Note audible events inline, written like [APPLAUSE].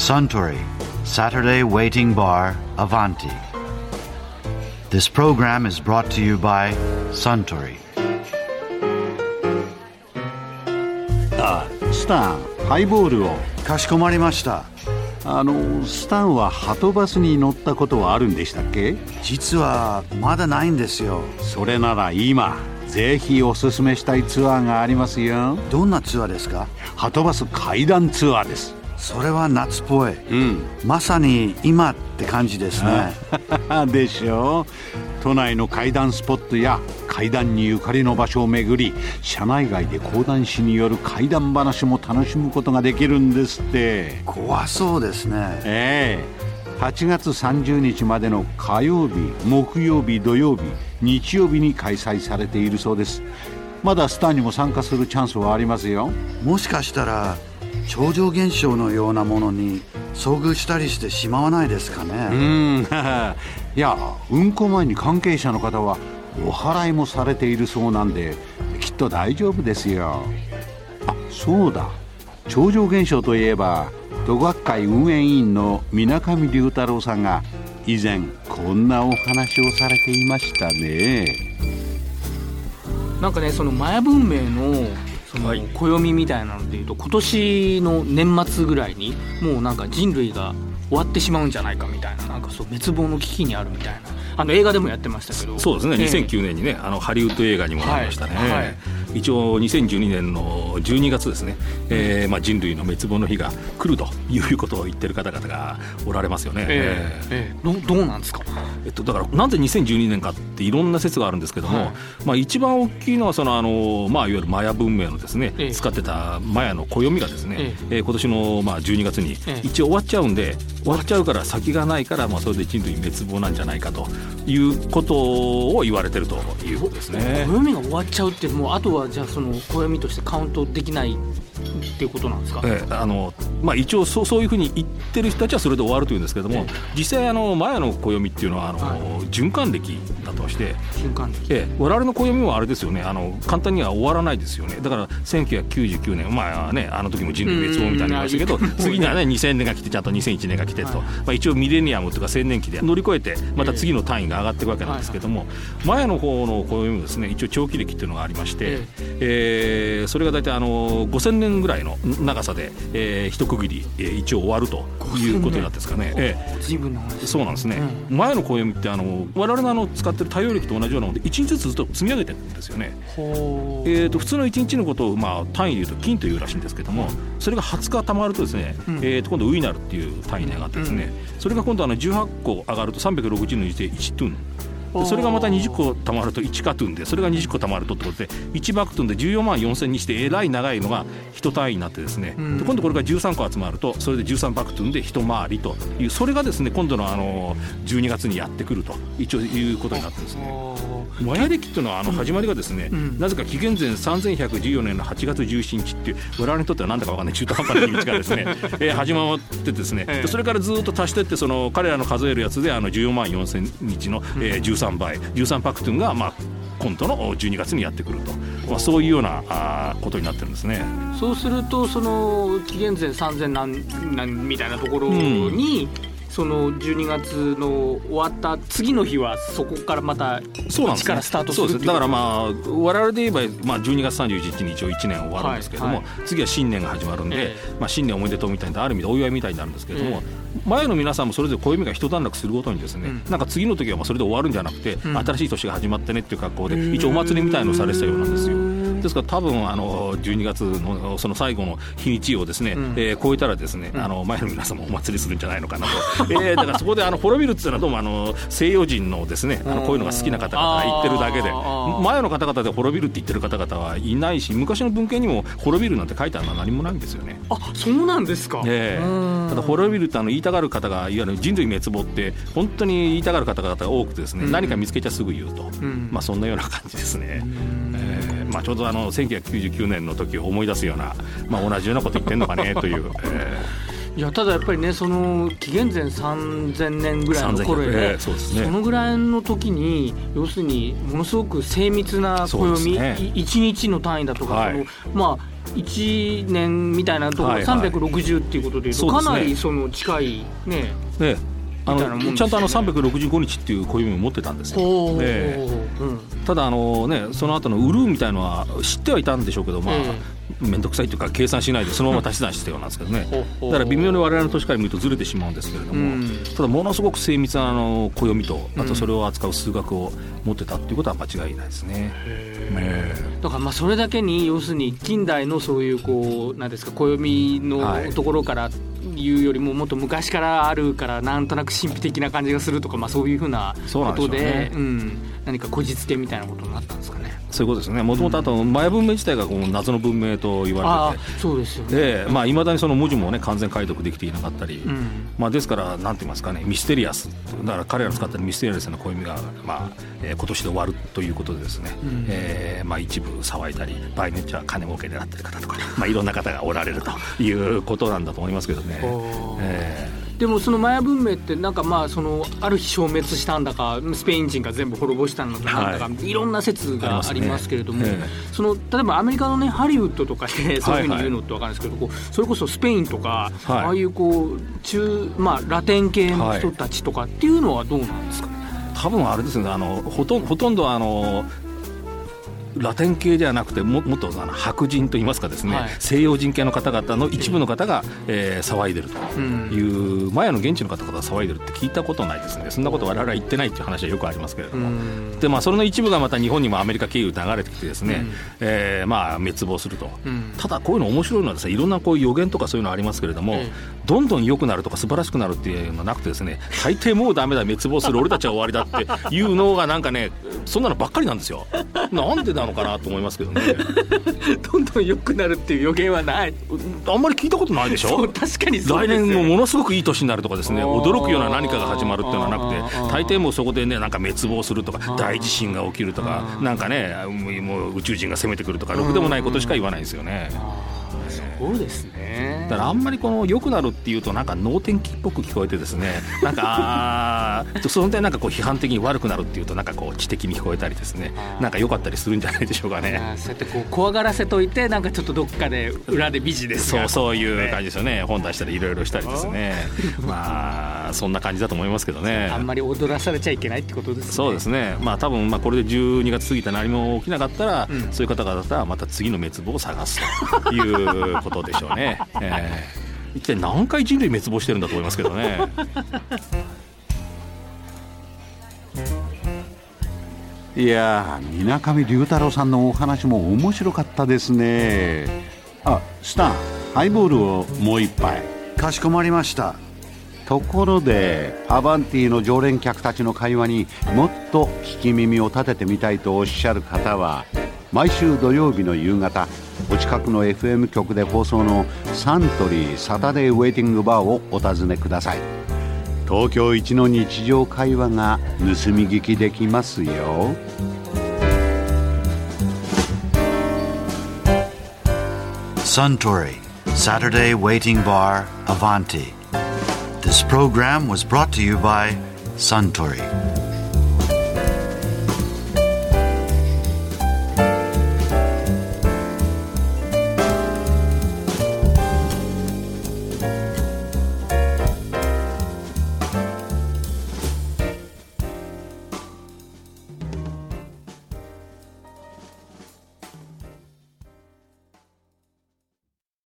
Suntory Saturday Waiting Bar Avanti. This program is brought to you by Suntory. あスタンハイボールをかしこまりました。あのスタンはハトバスに乗ったことはあるんでしたっけ実はまだないんですよ。それなら今ぜひおすすめしたいツアーがありますよどんなツアーですかハトバス階段ツアーですそれは夏っぽい。うんまさに今って感じですね。[LAUGHS] でしょ都内の階段スポットや階段にゆかりの場所を巡り車内外で講談師による階段話も楽しむことができるんですって怖そうですね。ええ8月30日までの火曜日木曜日土曜日日曜日に開催されているそうですまだスターにも参加するチャンスはありますよもしかしたら超常現象のようなものに遭遇したりしてしまわないですかうね。ん。[LAUGHS] いや運行前に関係者の方はお祓いもされているそうなんできっと大丈夫ですよ。あそうだ。超常現象といえば都学会運営委員の水上龍太郎さんが以前こんなお話をされていましたね。なんかねそのマヤ文明のそのはい。暦みたいなのでいうと今年の年末ぐらいにもうなんか人類が終わってしまうんじゃないかみたいななんかそう滅亡の危機にあるみたいな。あの映画でもやってましたけど。そうですね、ええ。2009年にねあのハリウッド映画にもなりましたね、はい。はい一応2012年の12月ですね、えーまあ、人類の滅亡の日が来るということを言ってる方々がおられますよね、ええええ。どどうなんですか？えっと、だからなんで2012年かっていろんな説があるんですけども、はい。まあ、一番大きいのはそのあの、まあ、いわゆるマヤ文明のですね、ええ。使ってたマヤの暦がですね、ええ。ー今年のまあ12月にええ。一応終わっちゃうんで、終わっちゃうから先がないから、まあ、それで人類滅亡なんじゃないかということを言われてるということですね。暦が終わっちゃうってもうあとはじゃあその暦としてカウントできないっていうことなんですか、ええあのまあ、一応そうそういうふうに言ってる人たちはそれで終わるというんですけども、え実際あのマヤの暦っていうのはあの、はい。循環歴だとして、瞬間的ええ、我々の暦もあれですよね。あの簡単には終わらないですよね。だから1999年まあねあの時も人類滅亡みたいになりましたけどうん。[LAUGHS] 次にはね2000年が来てちゃんと2001年が来てと、はい。まあ、一応ミレニアムとか千年期で乗り越えてまた次の単位が上がっていくわけなんですけども、マヤの方の暦もですね一応長期歴っていうのがありまして、ええ。それが大体あの5000年ぐらいの長さで、えー一区切り、えー一応終わるということになってですかね。ええ。随分そうなんですね、う前の暦ってあの我々のあの使ってる太陽暦と同じようなので1日ずつずっと積み上げてるんですよね、えー、と普通の1日のことを、まあ、単位でいうと金というらしいんですけどもそれが20日たまるとですね、うん。えー、と今度ウイナルっていう単位に上がってですね、それが今度あの18個上がると360の1で1トゥン。でそれがまた20個たまると1カトゥンでそれが20個たまるとってことで1バクトゥンで14万4000にしてえらい長いのが1単位になってですね、うん。で今度これが13個集まるとそれで13バクトゥンで一回りというそれがですね今度のあの12月にやってくると一応いうことになってるんですね。マヤ暦っていうのはあの始まりがですね、うん。なぜか紀元前3114年の8月17日っていう我々にとっては何だか分かんない中途半端な日にちがですね、[LAUGHS] えー始まってですね、それからずっと足してってその彼らの数えるやつであの14万4000日の、えー13倍13パクトゥンがまあ今度の12月にやってくると、まあ、そういうようなあーことになってるんですね。そうするとその紀元前3000何何みたいなところに、その12月の終わった次の日はそこからまたそうなんです、からスタートするっていうだからまあ我々で言えば、まあ、12月31日に一応1年終わるんですけども、はい次は新年が始まるんで、えまあ、新年おめでとうみたいなある意味でお祝いみたいになるんですけども、前の皆さんもそれぞれ暦が一段落するごとにですね、うん。なんか次の時はまあそれで終わるんじゃなくて、うん。新しい年が始まってねっていう格好でうん。一応お祭りみたいのをされてたようなんですよ。ですから多分あの12月のその最後の日にちをですね、うん。えー超えたらですね、あの前の皆さんもお祭りするんじゃないのかなと、えーだからそこであの [LAUGHS] 滅びるっていうのはどうもあの西洋人のですねあのこういうのが好きな方々が言ってるだけで前の方々で滅びるって言ってる方々はいないし昔の文献にも滅びるなんて書いてあるのは何もないんですよね。あそうなんですか、ええ。うん。ただ滅びるってあの言いたがる方がいわゆる人類滅亡って本当に言いたがる方々が多くてですね、うん。何か見つけちゃすぐ言うと、うん。まあそんなような感じですね。ええまあ、ちょうどあの1999年の時を思い出すような、まあ、同じようなこと言ってんのかね [LAUGHS] という、えいいやただやっぱりねその紀元前3000年ぐらいの頃で,、ね。そのぐらいの時に要するにものすごく精密な暦、ね。い1日の単位だとか、はい。そのまあ1年みたいなところ、はいはい。360っていうことでいうとかなりその近いね。ねあみたいなもんですよねのちゃんとあの365日っていう暦も持ってたんですよ、ほう。えうん。ただあの、ね、その後のウルーみたいのは知ってはいたんでしょうけど、まあえ面倒くさいというか計算しないでそのまま足し算してたようなんですけどね。だから微妙に我々の年から見るとずれてしまうんですけれども、うん。ただものすごく精密なあの暦とあとそれを扱う数学を持ってたっていうことは間違いないですね。えだからまあそれだけに要するに近代のそういうこうなんですか暦はいのところからいうよりももっと昔からあるからなんとなく神秘的な感じがするとかまあそういうふうなそうなんでしょうことでね。うん、何かこじつけみたいなことになったんですかね。そういうことですね。もともとあとマヤ文明自体がこう謎の文明と言われてて。そうですよね。でまあ、未だにその文字も、ね、完全解読できていなかったり、うん。まあ、ですから、なんて言いますかね、ミステリアス、だから彼らの使ってるミステリアスな暦が、まあえー今年で終わるということで、ですね、うん。えーまあ、一部騒いだり、場合によっては金儲け狙ってる方とか、まあ、いろんな方がおられるということなんだと思いますけどね。おーえでもそのマヤ文明ってなんかまあそのある日消滅したんだかスペイン人が全部滅ぼしたんだかい。ろんな説がありますけれども、ね。えその例えばアメリカのねハリウッドとかでそういうふうに言うのってわかるんですけど、それこそスペインとか、はい。ああいうこう中まあラテン系の人たちとかっていうのはどうなんですか？ね。ー多分あれですね。あのほとんほとんどあのラテン系ではなくてももっとあの白人といいますかですね、はい。西洋人系の方々の一部の方が、えー騒いでるとうんいう、マヤの現地の方々が騒いでるって聞いたことないですね。そんなこと我々は言ってないっていう話はよくありますけれども、うん。でまあ、それの一部がまた日本にもアメリカ経由で流れてきてですね、うん。えーまあ、滅亡すると、うん。ただこういうの面白いのはですねいろんなこういう予言とかそういうのありますけれども、ええどんどん良くなるとか素晴らしくなるっていうのはなくてですね大抵もうダメだ滅亡する俺たちは終わりだっていうのがなんかねそんなのばっかりなんですよ。なんでなのかなと思いますけどね。[LAUGHS] どんどん良くなるっていう予言はない。あんまり聞いたことないでしょ？確かに来年もものすごくいい年になるとかですね驚くような何かが始まるっていうのはなくあてー。大抵もうそこでねなんか滅亡するとかー。大地震が起きるとかなんかねもう宇宙人が攻めてくるとかろくでもないことしか言わないんですよねそうですね。だからあんまりこの良くなるっていうとなんか能天気っぽく聞こえてですね [LAUGHS] なんかその点なんかこう批判的に悪くなるっていうとなんかこう知的に聞こえたりですねなんか良かったりするんじゃないでしょうかね。そうやってこう怖がらせといてなんかちょっとどっかで裏でビジネスが。そうそういう感じですよね。本出したりいろいろしたりですね。まあそんな感じだと思いますけどね。あんまり踊らされちゃいけないってことですね。そうですね、まあ多分まあこれで12月過ぎて何も起きなかったら、うん。そういう方々はまた次の滅亡を探すということでしょうね。[LAUGHS] えー一体何回人類滅亡してるんだと思いますけどね。[LAUGHS] いやー水上龍太郎さんのお話も面白かったですねあスタンハイボールをもう一杯かしこまりましたところでアバンティの常連客たちの会話にもっと聞き耳を立ててみたいとおっしゃる方は毎週土曜日の夕方お近くの FM 局で放送のサントリーサタデーウェイティングバーをお尋ねください。東京一の日常会話が盗み聞きできますよ「サントリーサタデーウェイティングバーアヴァンティ」This program was brought to you by サントリー